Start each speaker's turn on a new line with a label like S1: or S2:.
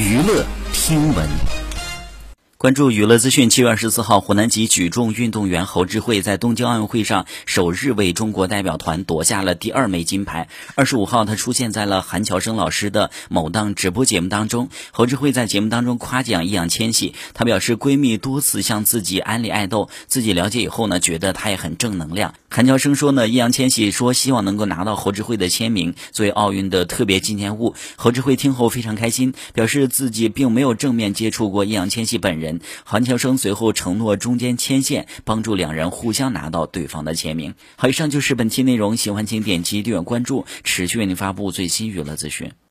S1: 娱乐听闻。关注娱乐资讯，七月二十四号，湖南籍举重运动员侯智慧在东京奥运会上首日为中国代表团夺下了第二枚金牌。二十五号，他出现在了韩乔生老师的某档直播节目当中。侯智慧在节目当中夸奖易烊千玺，她表示闺蜜多次向自己安利爱豆，自己了解以后呢，觉得她也很正能量。韩乔生说呢，易烊千玺说希望能够拿到侯智慧的签名作为奥运的特别纪念物。侯智慧听后非常开心，表示自己并没有正面接触过易烊千玺本人。韩乔生随后承诺中间牵线，帮助两人互相拿到对方的签名。好，以上就是本期内容，喜欢请点击订阅关注，持续为您发布最新娱乐资讯。